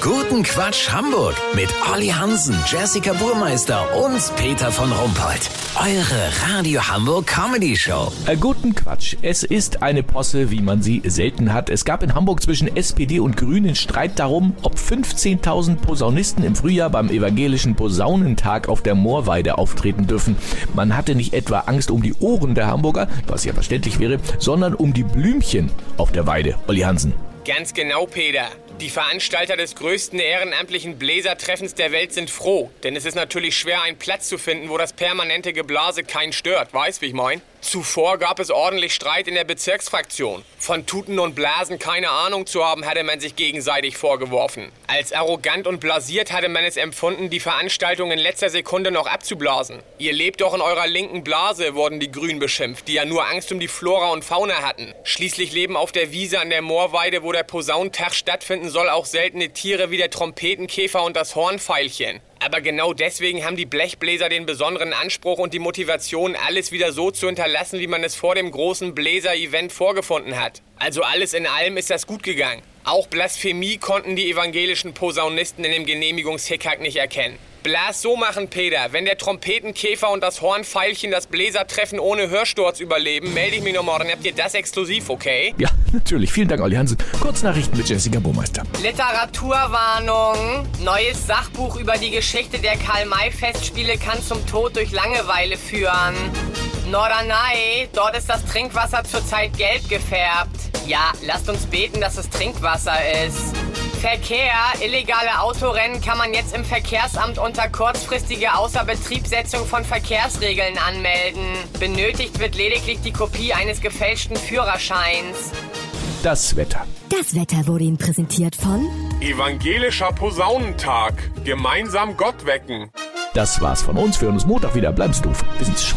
Guten Quatsch Hamburg mit Olli Hansen, Jessica Burmeister und Peter von Rumpold. Eure Radio Hamburg Comedy Show. Äh, guten Quatsch. Es ist eine Posse, wie man sie selten hat. Es gab in Hamburg zwischen SPD und Grünen Streit darum, ob 15.000 Posaunisten im Frühjahr beim evangelischen Posaunentag auf der Moorweide auftreten dürfen. Man hatte nicht etwa Angst um die Ohren der Hamburger, was ja verständlich wäre, sondern um die Blümchen auf der Weide. Olli Hansen. Ganz genau, Peter. Die Veranstalter des größten ehrenamtlichen Bläsertreffens der Welt sind froh, denn es ist natürlich schwer, einen Platz zu finden, wo das permanente Geblase keinen stört. Weißt, wie ich mein? Zuvor gab es ordentlich Streit in der Bezirksfraktion. Von Tuten und Blasen keine Ahnung zu haben, hatte man sich gegenseitig vorgeworfen. Als arrogant und blasiert hatte man es empfunden, die Veranstaltung in letzter Sekunde noch abzublasen. Ihr lebt doch in eurer linken Blase, wurden die Grünen beschimpft, die ja nur Angst um die Flora und Fauna hatten. Schließlich leben auf der Wiese an der Moorweide, wo der Posaunentag stattfinden soll, auch seltene Tiere wie der Trompetenkäfer und das Hornfeilchen. Aber genau deswegen haben die Blechbläser den besonderen Anspruch und die Motivation, alles wieder so zu hinterlassen, wie man es vor dem großen Bläser-Event vorgefunden hat. Also alles in allem ist das gut gegangen. Auch Blasphemie konnten die evangelischen Posaunisten in dem Genehmigungshickhack nicht erkennen. Blas so machen, Peter. Wenn der Trompetenkäfer und das Hornfeilchen das Bläsertreffen ohne Hörsturz überleben, melde ich mich noch morgen. Habt ihr das exklusiv, okay? Ja, natürlich. Vielen Dank, Olli Hansen. Kurznachrichten mit Jessica Burmeister. Literaturwarnung. Neues Sachbuch über die Geschichte der Karl-May-Festspiele kann zum Tod durch Langeweile führen. Norderney, dort ist das Trinkwasser zurzeit gelb gefärbt. Ja, lasst uns beten, dass es Trinkwasser ist. Verkehr, illegale Autorennen kann man jetzt im Verkehrsamt unter kurzfristige Außerbetriebsetzung von Verkehrsregeln anmelden. Benötigt wird lediglich die Kopie eines gefälschten Führerscheins. Das Wetter. Das Wetter wurde Ihnen präsentiert von Evangelischer Posaunentag. Gemeinsam Gott wecken. Das war's von uns. Wir hören uns Montag wieder. Bleiben Sie doof. Bis ins Show.